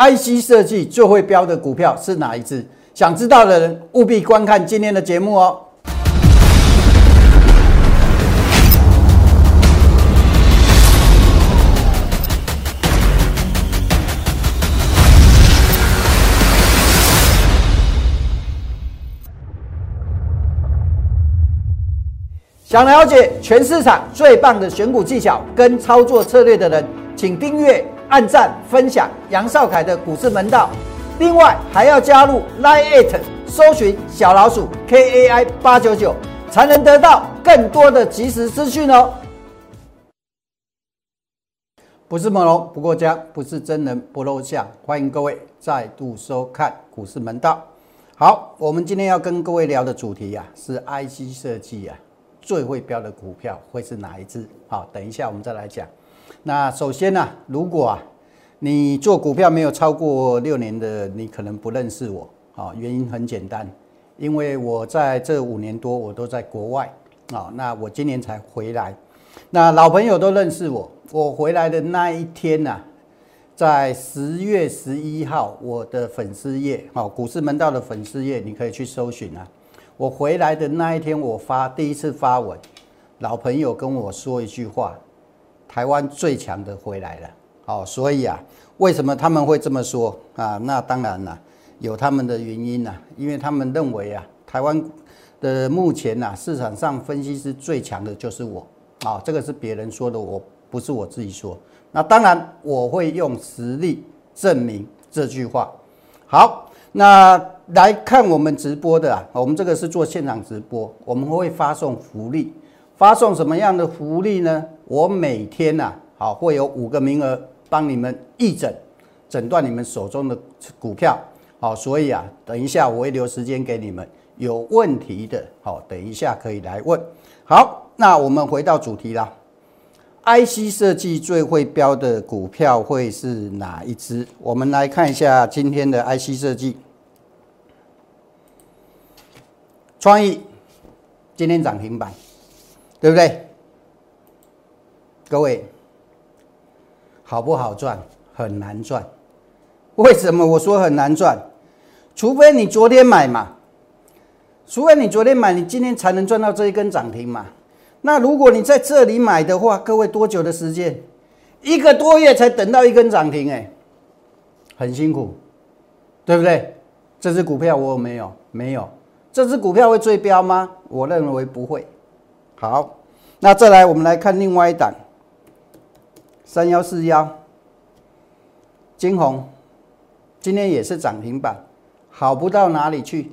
IC 设计最会标的股票是哪一只？想知道的人务必观看今天的节目哦。想了解全市场最棒的选股技巧跟操作策略的人，请订阅、按赞、分享杨少凯的股市门道。另外还要加入 Line It，搜寻小老鼠 KAI 八九九，才能得到更多的及时资讯哦。不是猛龙不过江，不是真人不露相，欢迎各位再度收看股市门道。好，我们今天要跟各位聊的主题啊，是 IC 设计啊。最会标的股票会是哪一只？好，等一下我们再来讲。那首先呢，如果啊你做股票没有超过六年的，你可能不认识我。好，原因很简单，因为我在这五年多我都在国外啊。那我今年才回来。那老朋友都认识我。我回来的那一天呢，在十月十一号，我的粉丝页，好，股市门道的粉丝页，你可以去搜寻啊。我回来的那一天，我发第一次发文，老朋友跟我说一句话：“台湾最强的回来了。”好，所以啊，为什么他们会这么说啊？那当然了，有他们的原因呐，因为他们认为啊，台湾的目前呐，市场上分析师最强的就是我啊，这个是别人说的，我不是我自己说。那当然，我会用实力证明这句话。好，那。来看我们直播的啊，我们这个是做现场直播，我们会发送福利，发送什么样的福利呢？我每天呐，好会有五个名额帮你们义诊，诊断你们手中的股票，好，所以啊，等一下我会留时间给你们，有问题的，好，等一下可以来问。好，那我们回到主题啦，IC 设计最会标的股票会是哪一支？我们来看一下今天的 IC 设计。创意今天涨停板，对不对？各位，好不好赚？很难赚。为什么我说很难赚？除非你昨天买嘛，除非你昨天买，你今天才能赚到这一根涨停嘛。那如果你在这里买的话，各位多久的时间？一个多月才等到一根涨停，哎，很辛苦，对不对？这只股票我有没有？没有。这只股票会追标吗？我认为不会。好，那再来，我们来看另外一档，三幺四幺，金红，今天也是涨停板，好不到哪里去。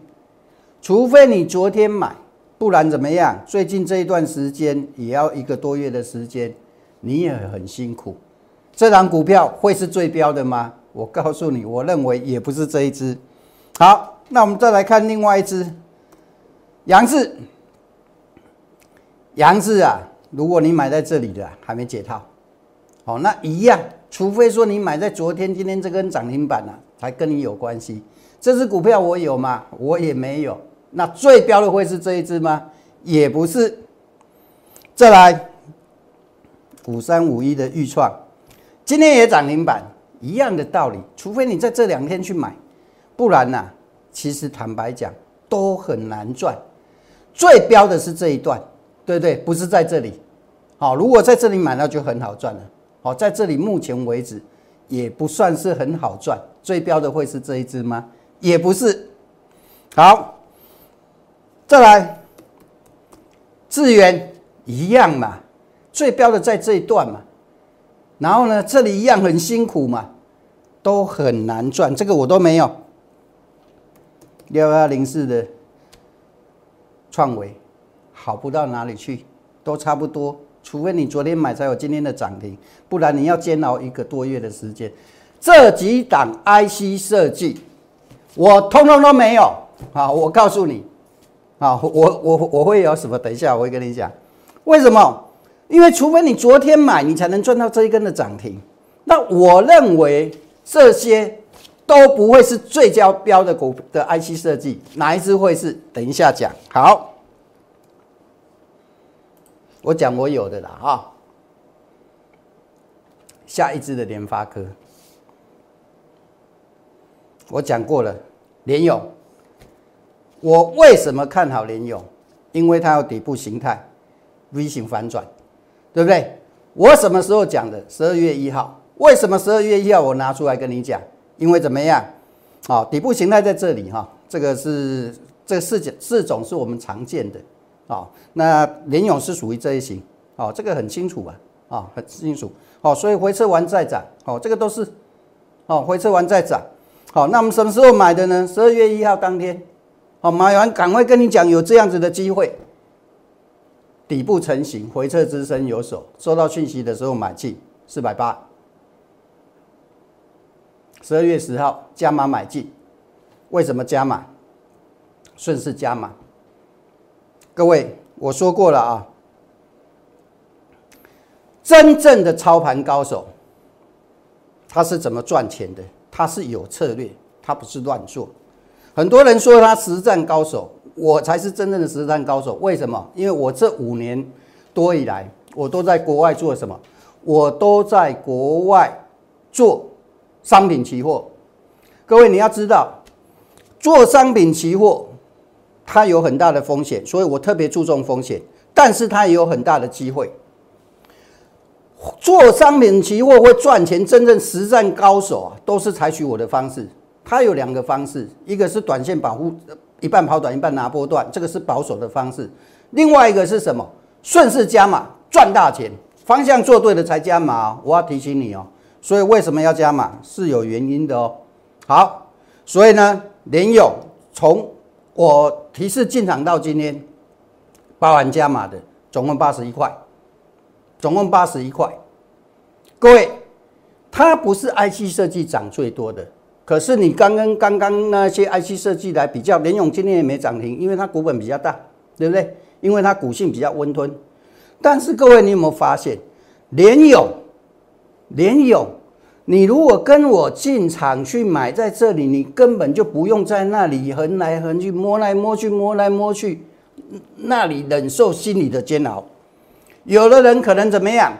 除非你昨天买，不然怎么样？最近这一段时间也要一个多月的时间，你也很辛苦。这档股票会是最标的吗？我告诉你，我认为也不是这一只。好，那我们再来看另外一只。杨志，杨志啊，如果你买在这里的还没解套，好，那一样，除非说你买在昨天、今天这根涨停板呢，才跟你有关系。这只股票我有吗？我也没有。那最标的会是这一只吗？也不是。再来，五三五一的预创，今天也涨停板，一样的道理。除非你在这两天去买，不然呢，其实坦白讲，都很难赚。最标的是这一段，对不对？不是在这里。好，如果在这里买，那就很好赚了。好，在这里目前为止也不算是很好赚。最标的会是这一只吗？也不是。好，再来，智源一样嘛，最标的在这一段嘛。然后呢，这里一样很辛苦嘛，都很难赚。这个我都没有。六幺零四的。创维好不到哪里去，都差不多。除非你昨天买才有今天的涨停，不然你要煎熬一个多月的时间。这几档 IC 设计，我通通都没有。好，我告诉你，啊，我我我会有什么？等一下我会跟你讲。为什么？因为除非你昨天买，你才能赚到这一根的涨停。那我认为这些都不会是最佳标的股的 IC 设计，哪一支会是？等一下讲。好。我讲我有的啦哈，下一支的联发科，我讲过了，联勇，我为什么看好联勇？因为它有底部形态，V 型反转，对不对？我什么时候讲的？十二月一号。为什么十二月一号我拿出来跟你讲？因为怎么样？好，底部形态在这里哈，这个是这四种四种是我们常见的啊。那联勇是属于这一型，哦，这个很清楚吧？啊，很清楚。好，所以回撤完再涨，好，这个都是，好，回撤完再涨。好，那我们什么时候买的呢？十二月一号当天。好，买完赶快跟你讲，有这样子的机会，底部成型，回撤支撑有手，收到讯息的时候买进四百八。十二月十号加码买进，为什么加码？顺势加码。各位，我说过了啊，真正的操盘高手，他是怎么赚钱的？他是有策略，他不是乱做。很多人说他实战高手，我才是真正的实战高手。为什么？因为我这五年多以来，我都在国外做什么？我都在国外做。商品期货，各位你要知道，做商品期货它有很大的风险，所以我特别注重风险，但是它也有很大的机会。做商品期货会赚钱，真正实战高手啊，都是采取我的方式。它有两个方式，一个是短线保护，一半跑短，一半拿波段，这个是保守的方式。另外一个是什么？顺势加码赚大钱，方向做对了才加码。我要提醒你哦。所以为什么要加码是有原因的哦。好，所以呢，联勇从我提示进场到今天，包含加码的，总共八十一块，总共八十一块。各位，它不是 IC 设计涨最多的，可是你刚刚刚刚那些 IC 设计来比较，联勇今天也没涨停，因为它股本比较大，对不对？因为它股性比较温吞。但是各位，你有没有发现，联勇？联勇，你如果跟我进场去买在这里，你根本就不用在那里横来横去摸来摸去摸来摸去，那里忍受心理的煎熬。有的人可能怎么样？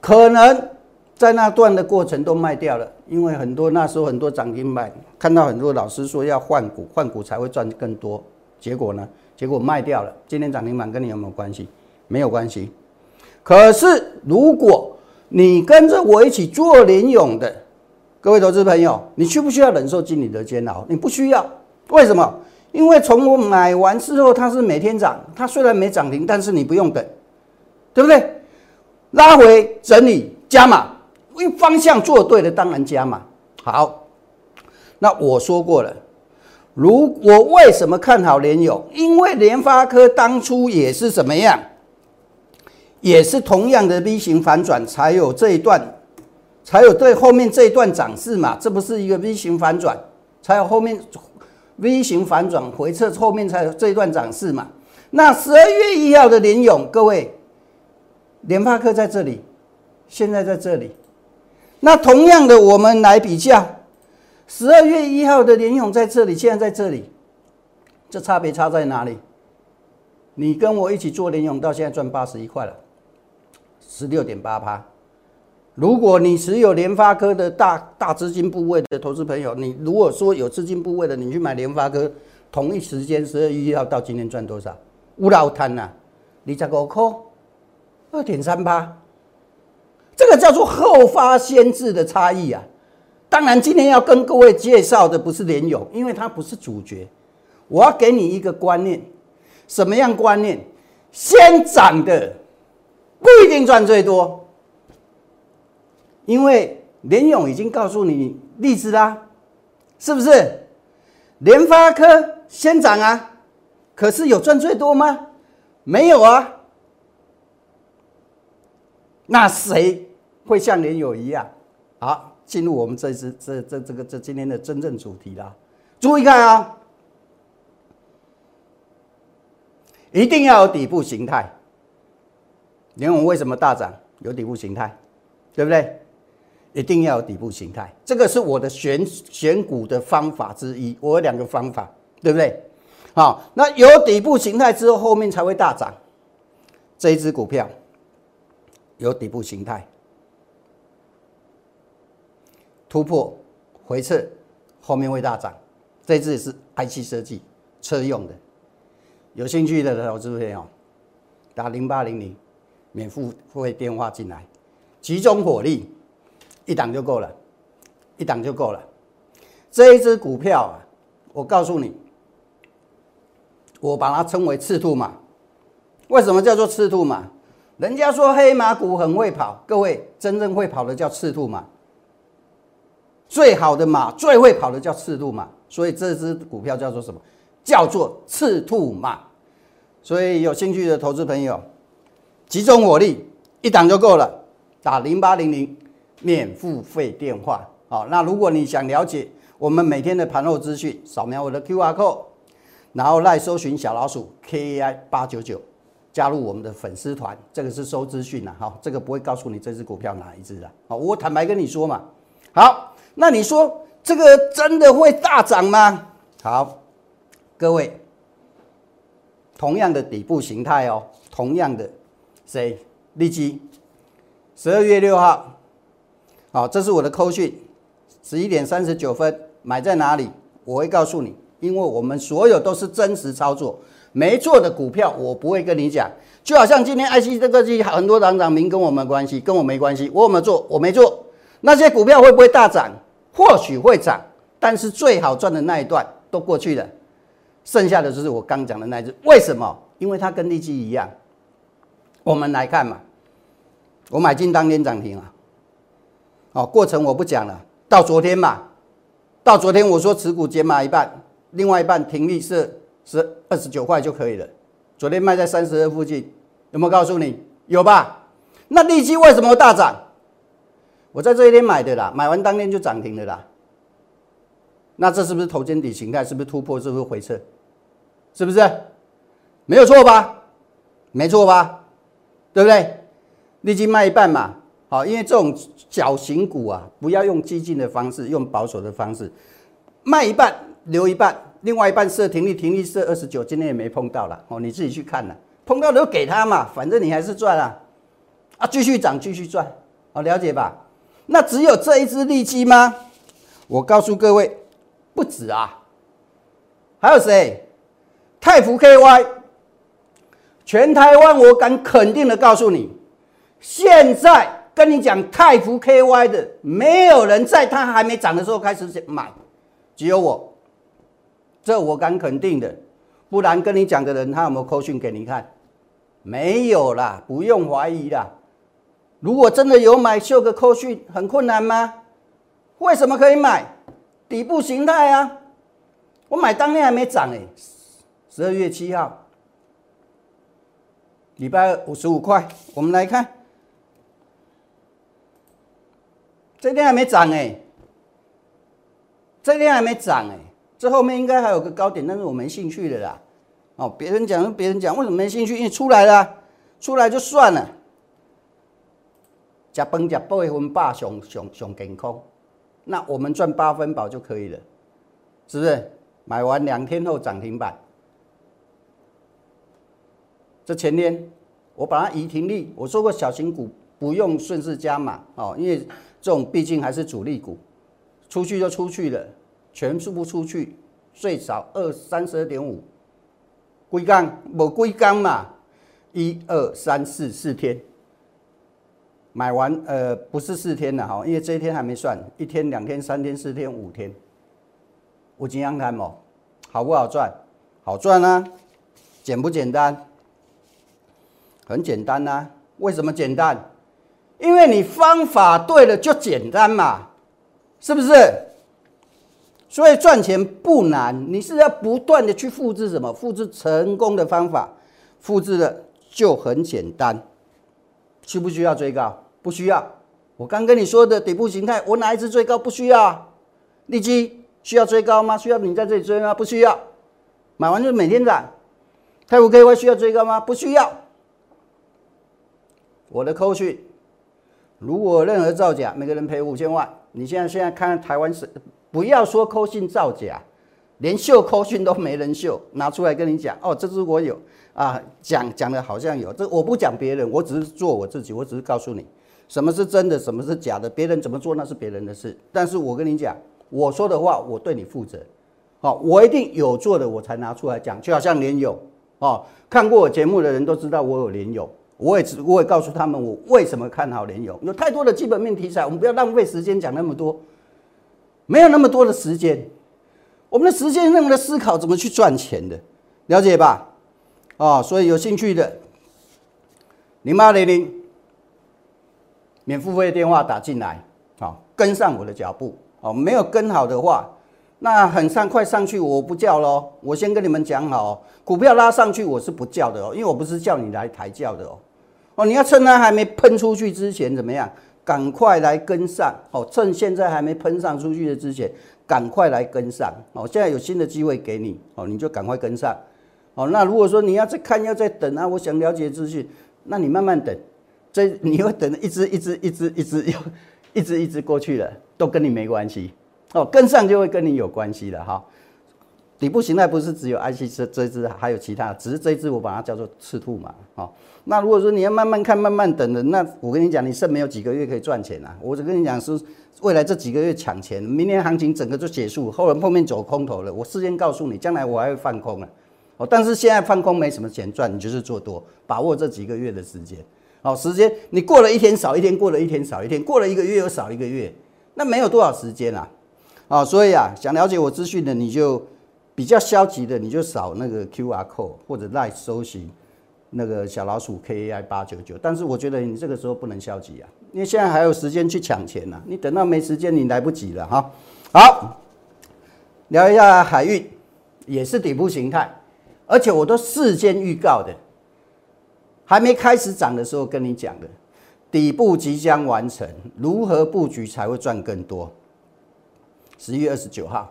可能在那段的过程都卖掉了，因为很多那时候很多涨停板，看到很多老师说要换股，换股才会赚更多。结果呢？结果卖掉了。今天涨停板跟你有没有关系？没有关系。可是如果你跟着我一起做联勇的各位投资朋友，你需不需要忍受经理的煎熬？你不需要，为什么？因为从我买完之后，它是每天涨，它虽然没涨停，但是你不用等，对不对？拉回整理加码，因为方向做对了，当然加码。好，那我说过了，如我为什么看好联勇？因为联发科当初也是怎么样？也是同样的 V 型反转，才有这一段，才有对后面这一段涨势嘛？这不是一个 V 型反转，才有后面 V 型反转回撤，后面才有这一段涨势嘛？那十二月一号的联勇，各位，联发科在这里，现在在这里。那同样的，我们来比较，十二月一号的联勇在这里，现在在这里，这差别差在哪里？你跟我一起做联勇，到现在赚八十一块了。十六点八趴。如果你持有联发科的大大资金部位的投资朋友，你如果说有资金部位的，你去买联发科，同一时间十二月一号到今天赚多少？五老摊呐，你十五块，二点三八，这个叫做后发先至的差异啊。当然，今天要跟各位介绍的不是联友，因为它不是主角。我要给你一个观念，什么样观念？先涨的。不一定赚最多，因为联勇已经告诉你例子啦，是不是？联发科先涨啊，可是有赚最多吗？没有啊。那谁会像联友一样？好，进入我们这次这这这个这今天的真正主题啦。注意看啊，一定要有底部形态。联盟为什么大涨？有底部形态，对不对？一定要有底部形态，这个是我的选选股的方法之一。我有两个方法，对不对？好，那有底部形态之后，后面才会大涨。这一只股票有底部形态，突破回撤，后面会大涨。这只也是 IC 设计车用的，有兴趣的投资朋友打零八零零免付费电话进来，集中火力，一档就够了，一档就够了。这一只股票啊，我告诉你，我把它称为赤兔马。为什么叫做赤兔马？人家说黑马股很会跑，各位真正会跑的叫赤兔马。最好的马，最会跑的叫赤兔马，所以这只股票叫做什么？叫做赤兔马。所以有兴趣的投资朋友，集中火力，一档就够了，打零八零零免付费电话。好，那如果你想了解我们每天的盘后资讯，扫描我的 Q R code，然后来搜寻小老鼠 K A I 八九九。加入我们的粉丝团，这个是收资讯的哈，这个不会告诉你这只股票哪一只的。好，我坦白跟你说嘛。好，那你说这个真的会大涨吗？好，各位，同样的底部形态哦，同样的谁？立基，十二月六号，好，这是我的扣讯，十一点三十九分买在哪里？我会告诉你，因为我们所有都是真实操作。没做的股票，我不会跟你讲。就好像今天 IC 这个机很多涨涨名跟我们关系，跟我没关系。我有没有做？我没做。那些股票会不会大涨？或许会涨，但是最好赚的那一段都过去了，剩下的就是我刚讲的那一只。为什么？因为它跟利基一样。我们来看嘛，我买进当天涨停啊。哦，过程我不讲了。到昨天嘛，到昨天我说持股减码一半，另外一半停利是。是二十九块就可以了。昨天卖在三十二附近，有没有告诉你？有吧？那利基为什么大涨？我在这一天买的啦，买完当天就涨停的啦。那这是不是头肩底形态？是不是突破？是不是回撤？是不是？没有错吧？没错吧？对不对？利基卖一半嘛，好，因为这种小型股啊，不要用激进的方式，用保守的方式，卖一半留一半。另外一半设停利，停利设二十九，今天也没碰到了哦，你自己去看了，碰到就给他嘛，反正你还是赚啊，啊，继续涨，继续赚，好了解吧？那只有这一只利基吗？我告诉各位，不止啊，还有谁？泰福 KY，全台湾我敢肯定的告诉你，现在跟你讲泰福 KY 的，没有人在它还没涨的时候开始买，只有我。这我敢肯定的，不然跟你讲的人他有没有扣讯给你看？没有啦，不用怀疑啦。如果真的有买，秀个扣讯很困难吗？为什么可以买？底部形态啊！我买当天还没涨哎，十二月七号，礼拜五十五块。我们来看，这天还没涨哎，这天还没涨哎。这后面应该还有个高点，但是我没兴趣的啦。哦，别人讲别人讲，为什么没兴趣？因为出来了，出来就算了。加崩加八分八熊熊熊健康，那我们赚八分饱就可以了，是不是？买完两天后涨停板，前天我把它移停利，我说过小型股不用顺势加码哦，因为这种毕竟还是主力股，出去就出去了。全数不出去，最少二三十二点五，归缸无归缸嘛？一二三四四天，买完呃不是四天了哈，因为这一天还没算，一天、两天、三天、四天、五天，我金阳看哦，好不好赚？好赚啊！简不简单？很简单呐。为什么简单？因为你方法对了就简单嘛，是不是？所以赚钱不难，你是要不断的去复制什么？复制成功的方法，复制的就很简单。需不需要追高？不需要。我刚跟你说的底部形态，我哪一只追高？不需要。利基需要追高吗？需要你在这里追吗？不需要。买完就每天涨。泰五 K Y 需要追高吗？不需要。我的扣讯，如果任何造假，每个人赔五千万。你现在现在看台湾是。不要说扣信造假，连秀扣信都没人秀，拿出来跟你讲哦，这是我有。啊，讲讲的好像有，这我不讲别人，我只是做我自己，我只是告诉你什么是真的，什么是假的，别人怎么做那是别人的事，但是我跟你讲，我说的话我对你负责，好，我一定有做的我才拿出来讲，就好像连友哦，看过我节目的人都知道我有联友，我也只我也告诉他们我为什么看好联友，有太多的基本面题材，我们不要浪费时间讲那么多，没有那么多的时间，我们的时间用来思考怎么去赚钱的，了解吧？哦，所以有兴趣的零八零零免付费电话打进来，好，跟上我的脚步。哦，没有跟好的话，那很上快上去，我不叫喽。我先跟你们讲好，股票拉上去我是不叫的哦，因为我不是叫你来抬轿的哦。哦，你要趁它还没喷出去之前怎么样？赶快来跟上哦，趁现在还没喷上出去的之前，赶快来跟上哦。现在有新的机会给你哦，你就赶快跟上哦。那如果说你要再看，要再等啊，我想了解资讯，那你慢慢等，这你会等一只一只一只一只又。一直一直过去了，都跟你没关系哦，跟上就会跟你有关系了哈。底部形态不是只有 IC 这这只，还有其他，只是这只我把它叫做赤兔嘛。哦，那如果说你要慢慢看、慢慢等的，那我跟你讲，你剩没有几个月可以赚钱啊。我只跟你讲是未来这几个月抢钱，明年行情整个就结束，后来后面走空头了。我事先告诉你，将来我还会放空啊。哦，但是现在放空没什么钱赚，你就是做多，把握这几个月的时间。哦，时间你过了一天少一天，过了一天少一天，过了一个月又少一个月，那没有多少时间啊！啊，所以啊，想了解我资讯的，你就比较消极的，你就扫那个 Q R code 或者来搜寻那个小老鼠 K A I 八九九。但是我觉得你这个时候不能消极啊，因为现在还有时间去抢钱呢。你等到没时间，你来不及了哈。好，聊一下海运，也是底部形态，而且我都事先预告的。还没开始涨的时候跟你讲的，底部即将完成，如何布局才会赚更多？十一月二十九号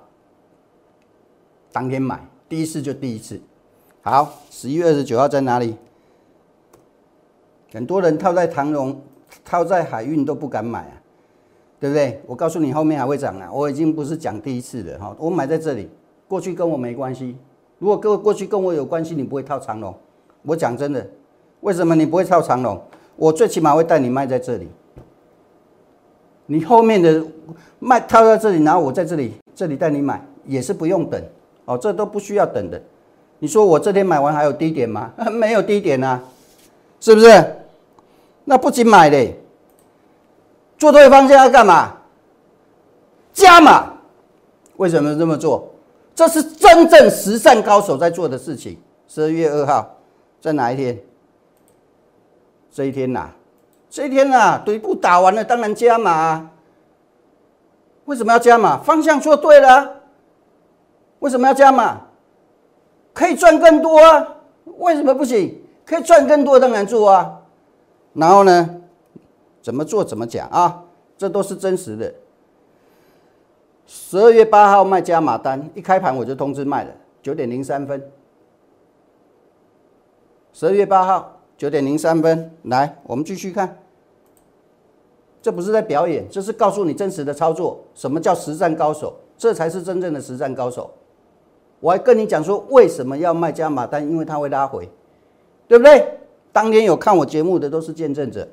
当天买，第一次就第一次。好，十一月二十九号在哪里？很多人套在长荣、套在海运都不敢买啊，对不对？我告诉你，后面还会涨啊！我已经不是讲第一次了哈，我买在这里，过去跟我没关系。如果各位过去跟我有关系，你不会套长荣。我讲真的。为什么你不会套长龙？我最起码会带你卖在这里。你后面的卖套在这里，然后我在这里这里带你买，也是不用等哦，这都不需要等的。你说我这天买完还有低点吗？没有低点啊，是不是？那不仅买嘞，做对方向要干嘛？加码。为什么这么做？这是真正实战高手在做的事情。十二月二号在哪一天？这一天呐，这一天啊，底部打完了，当然加码。啊为什么要加码？方向做对了。为什么要加码？可以赚更多啊！为什么不行？可以赚更多，当然做啊。然后呢，怎么做怎么讲啊？这都是真实的。十二月八号卖加码单，一开盘我就通知卖了，九点零三分。十二月八号。九点零三分，来，我们继续看。这不是在表演，这是告诉你真实的操作。什么叫实战高手？这才是真正的实战高手。我还跟你讲说，为什么要卖加码单？因为它会拉回，对不对？当天有看我节目的都是见证者。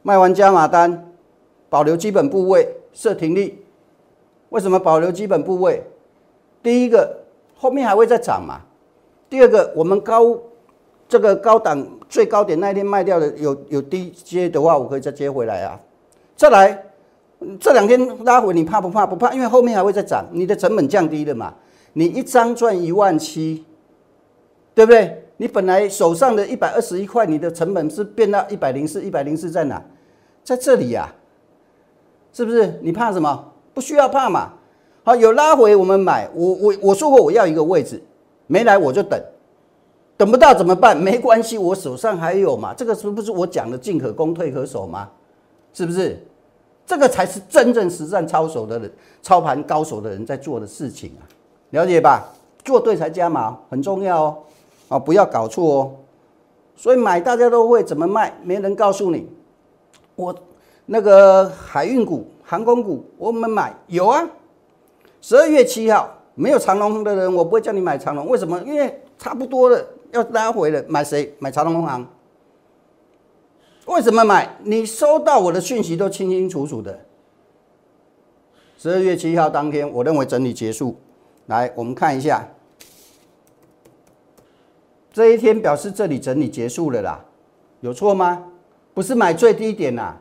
卖完加码单，保留基本部位，设停利。为什么保留基本部位？第一个，后面还会再涨嘛。第二个，我们高这个高档最高点那一天卖掉的有有低接的话，我可以再接回来啊。再来这两天拉回，你怕不怕？不怕，因为后面还会再涨，你的成本降低了嘛。你一张赚一万七，对不对？你本来手上的一百二十一块，你的成本是变到一百零四，一百零四在哪？在这里呀，是不是？你怕什么？不需要怕嘛。好，有拉回我们买。我我我说过我要一个位置。没来我就等，等不到怎么办？没关系，我手上还有嘛。这个是不是我讲的进可攻退可守吗？是不是？这个才是真正实战操手的人、操盘高手的人在做的事情啊，了解吧？做对才加码，很重要哦。啊，不要搞错哦。所以买大家都会，怎么卖？没人告诉你。我那个海运股、航空股，我们买有啊。十二月七号。没有长隆的人，我不会叫你买长隆。为什么？因为差不多了，要拉回了。买谁？买长隆行。为什么买？你收到我的讯息都清清楚楚的。十二月七号当天，我认为整理结束。来，我们看一下，这一天表示这里整理结束了啦，有错吗？不是买最低点啦。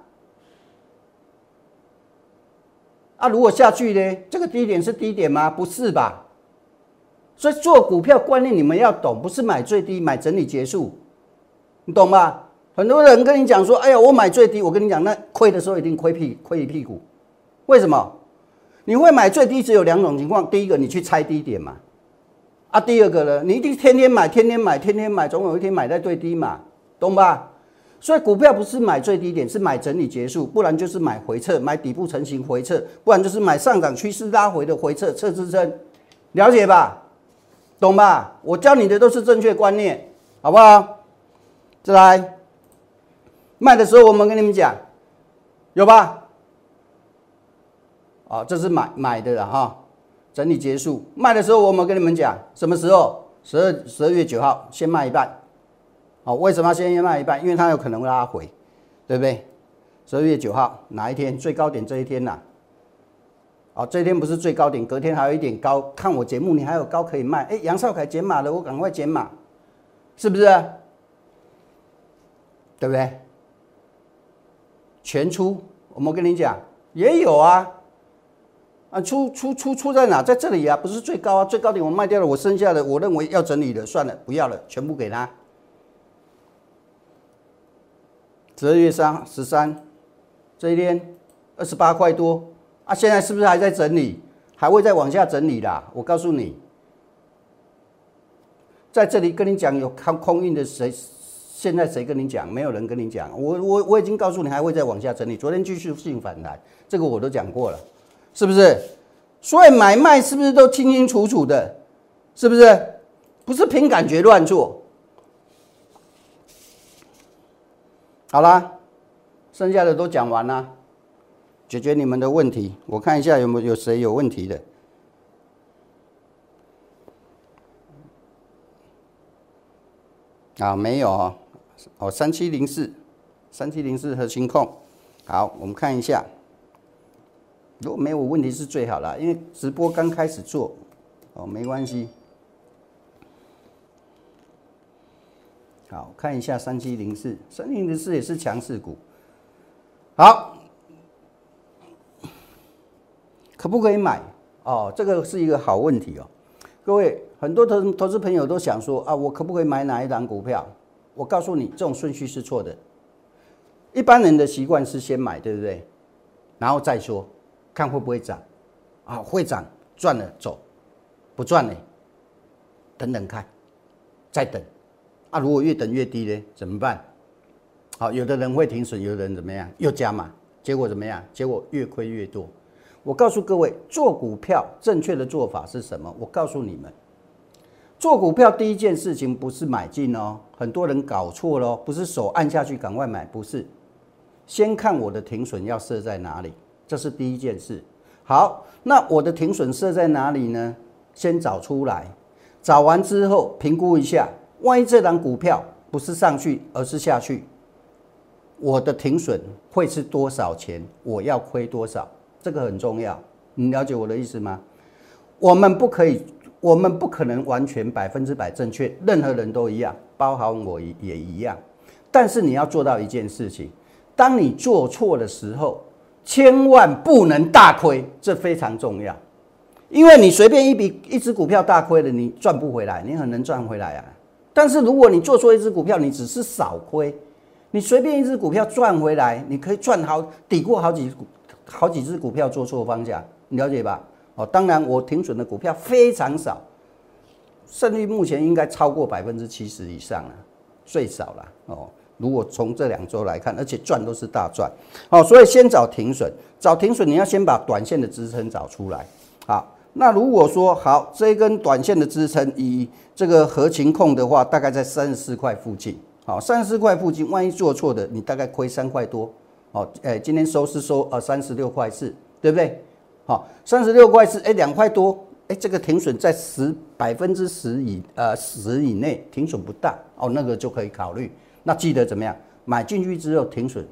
啊如果下去呢？这个低点是低点吗？不是吧？所以做股票观念你们要懂，不是买最低，买整理结束，你懂吧？很多人跟你讲说，哎呀，我买最低，我跟你讲，那亏的时候一定亏屁亏一屁股。为什么？你会买最低只有两种情况，第一个你去猜低点嘛，啊，第二个呢，你一定天天买，天天买，天天买，总有一天买在最低嘛，懂吧？所以股票不是买最低点，是买整理结束，不然就是买回撤，买底部成型回撤，不然就是买上涨趋势拉回的回撤测支撑，了解吧？懂吧？我教你的都是正确观念，好不好？再来，卖的时候我们跟你们讲，有吧？啊，这是买买的了哈，整理结束，卖的时候我们跟你们讲，什么时候？十二十二月九号先卖一半。哦，为什么要先卖一半？因为它有可能拉回，对不对？十二月九号哪一天最高点？这一天呐？哦，这一天不是最高点，隔天还有一点高。看我节目，你还有高可以卖。哎，杨少凯减码了，我赶快减码，是不是？对不对？全出，我们跟你讲，也有啊。啊，出出出出在哪？在这里啊，不是最高啊，最高点我卖掉了，我剩下的我认为要整理的，算了，不要了，全部给他。十二月三十三这一天二十八块多啊，现在是不是还在整理？还会再往下整理啦？我告诉你，在这里跟你讲有看空运的谁？现在谁跟你讲？没有人跟你讲。我我我已经告诉你，还会再往下整理。昨天继续性反弹，这个我都讲过了，是不是？所以买卖是不是都清清楚楚的？是不是？不是凭感觉乱做。好啦，剩下的都讲完啦，解决你们的问题。我看一下有没有有谁有问题的。啊，没有哦，哦，三七零四，三七零四核心控。好，我们看一下，如果没有问题是最好了，因为直播刚开始做，哦，没关系。好，看一下三七零四，三七零四也是强势股。好，可不可以买？哦，这个是一个好问题哦。各位，很多投投资朋友都想说啊，我可不可以买哪一档股票？我告诉你，这种顺序是错的。一般人的习惯是先买，对不对？然后再说，看会不会涨。啊，会涨赚了走，不赚呢，等等看，再等。啊，如果越等越低呢，怎么办？好，有的人会停损，有的人怎么样？又加码，结果怎么样？结果越亏越多。我告诉各位，做股票正确的做法是什么？我告诉你们，做股票第一件事情不是买进哦，很多人搞错了，不是手按下去赶快买，不是，先看我的停损要设在哪里，这是第一件事。好，那我的停损设在哪里呢？先找出来，找完之后评估一下。万一这档股票不是上去，而是下去，我的停损会是多少钱？我要亏多少？这个很重要，你了解我的意思吗？我们不可以，我们不可能完全百分之百正确，任何人都一样，包含我也一样。但是你要做到一件事情，当你做错的时候，千万不能大亏，这非常重要。因为你随便一笔一只股票大亏了，你赚不回来，你很难赚回来啊。但是如果你做错一只股票，你只是少亏，你随便一只股票赚回来，你可以赚好抵过好几股好几只股票做错方向，你了解吧？哦，当然我停损的股票非常少，胜率目前应该超过百分之七十以上了，最少了哦。如果从这两周来看，而且赚都是大赚，哦，所以先找停损，找停损你要先把短线的支撑找出来，好。那如果说好，这一根短线的支撑以这个合情控的话，大概在三十四块附近。好，三十四块附近，万一做错的，你大概亏三块多。好，哎，今天收是收呃三十六块四，对不对？好，三十六块四，哎，两块多，哎，这个停损在十百分之十以呃十以内，停损不大哦，那个就可以考虑。那记得怎么样？买进去之后停损，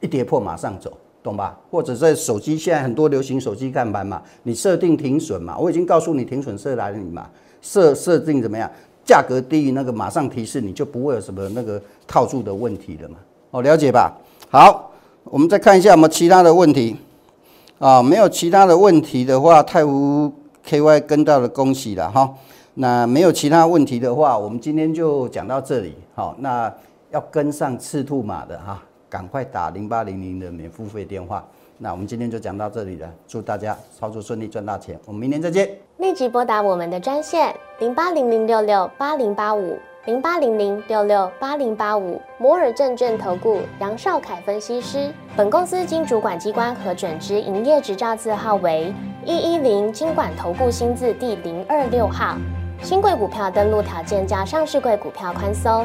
一跌破马上走。懂吧？或者在手机现在很多流行手机看盘嘛，你设定停损嘛，我已经告诉你停损设哪里嘛，设设定怎么样？价格低于那个马上提示，你就不会有什么那个套住的问题了嘛。哦，了解吧？好，我们再看一下有没有其他的问题啊？没有其他的问题的话，太湖 KY 跟到了，恭喜了哈。那没有其他问题的话，我们今天就讲到这里。好，那要跟上赤兔马的哈，赶快打零八零零的免付费电话。那我们今天就讲到这里了，祝大家操作顺利，赚大钱。我们明年再见。立即拨打我们的专线零八零零六六八零八五零八零零六六八零八五摩尔证券投顾杨少凯分析师。本公司经主管机关核准之营业执照字号为一一零金管投顾新字第零二六号。新贵股票登录条件较上市贵股票宽松，